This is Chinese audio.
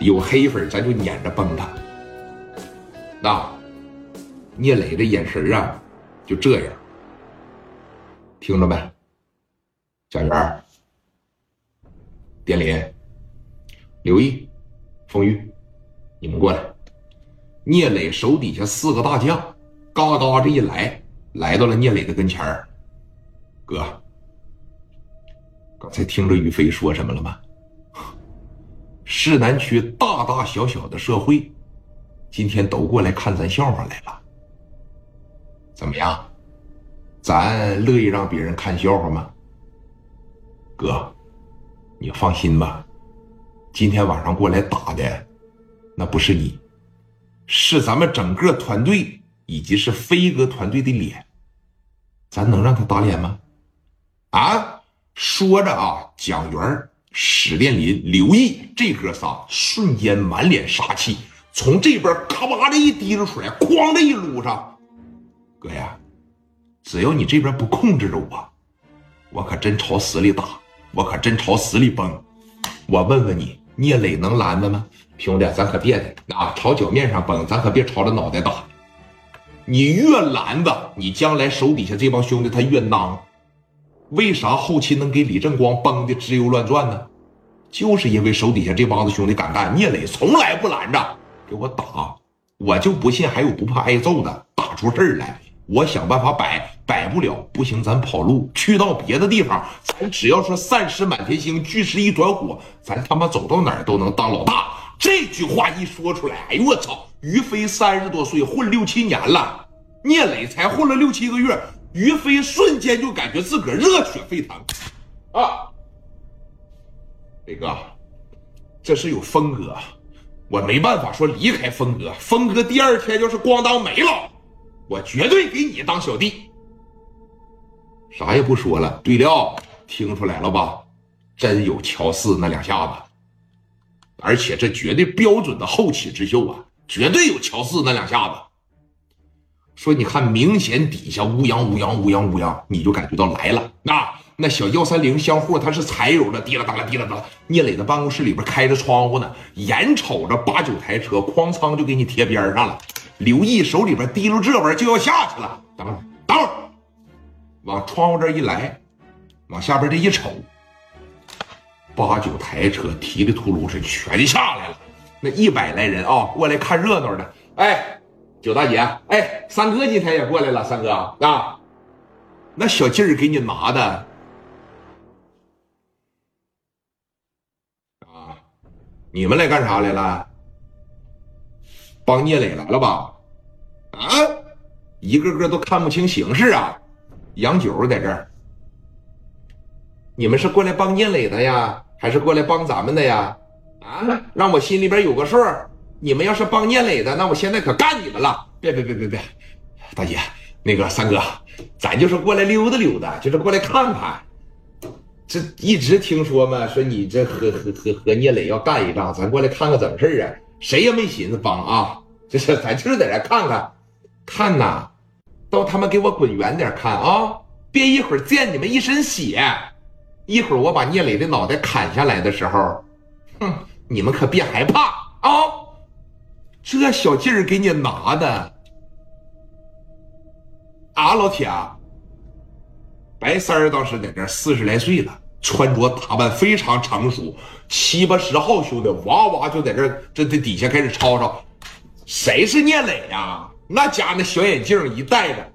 有黑粉咱就撵着崩他。那聂磊的眼神啊，就这样，听着没？贾元、典林、刘毅、冯玉，你们过来。聂磊手底下四个大将，嘎嘎这一来，来到了聂磊的跟前儿。哥，刚才听着于飞说什么了吗？市南区大大小小的社会，今天都过来看咱笑话来了。怎么样？咱乐意让别人看笑话吗？哥，你放心吧，今天晚上过来打的，那不是你。是咱们整个团队以及是飞哥团队的脸，咱能让他打脸吗？啊！说着啊，蒋元、史殿林、刘毅这哥仨瞬间满脸杀气，从这边咔吧的一提溜出来，哐的一撸上。哥呀，只要你这边不控制着我，我可真朝死里打，我可真朝死里崩。我问问你，聂磊能拦着吗？兄弟，咱可别的啊，朝脚面上崩，咱可别朝着脑袋打。你越拦着，你将来手底下这帮兄弟他越孬。为啥后期能给李正光崩的直悠乱转呢？就是因为手底下这帮子兄弟敢干。聂磊从来不拦着，给我打，我就不信还有不怕挨揍的。打出事儿来，我想办法摆，摆不了不行，咱跑路去到别的地方。咱只要说散失满天星，聚时一团火，咱他妈走到哪儿都能当老大。这句话一说出来，哎呦我操！于飞三十多岁，混六七年了，聂磊才混了六七个月，于飞瞬间就感觉自个儿热血沸腾啊！磊哥，这是有峰哥，我没办法说离开峰哥。峰哥第二天要是咣当没了，我绝对给你当小弟。啥也不说了，对了，听出来了吧？真有乔四那两下子。而且这绝对标准的后起之秀啊，绝对有乔四那两下子。说你看，明显底下乌泱乌泱乌泱乌泱，你就感觉到来了。那那小幺三零箱货它是柴油的，滴啦哒啦滴啦哒啦。聂磊的办公室里边开着窗户呢，眼瞅着八九台车哐仓就给你贴边上了。刘毅手里边提溜这玩意就要下去了，等会儿等会儿，往窗户这一来，往下边这一瞅。八九台车提的秃噜是全下来了，那一百来人啊，过来看热闹的。哎，九大姐，哎，三哥今天也过来了，三哥啊，那小劲儿给你拿的啊，你们来干啥来了？帮聂磊来了吧？啊，一个个都看不清形势啊。杨九在这儿，你们是过来帮聂磊的呀？还是过来帮咱们的呀？啊，让我心里边有个数。你们要是帮聂磊的，那我现在可干你们了！别别别别别，大姐，那个三哥，咱就是过来溜达溜达，就是过来看看。这一直听说嘛，说你这和和和和聂磊要干一仗，咱过来看看怎么事啊？谁也没寻思帮啊，这是咱就是在这看看，看呐，都他妈给我滚远点看啊！别一会儿溅你们一身血。一会儿我把聂磊的脑袋砍下来的时候，哼，你们可别害怕啊！这小劲儿给你拿的啊，老铁，白三儿当时在这四十来岁了，穿着打扮非常成熟，七八十号兄弟哇哇就在这这这底下开始吵吵，谁是聂磊呀？那家那小眼镜一戴着。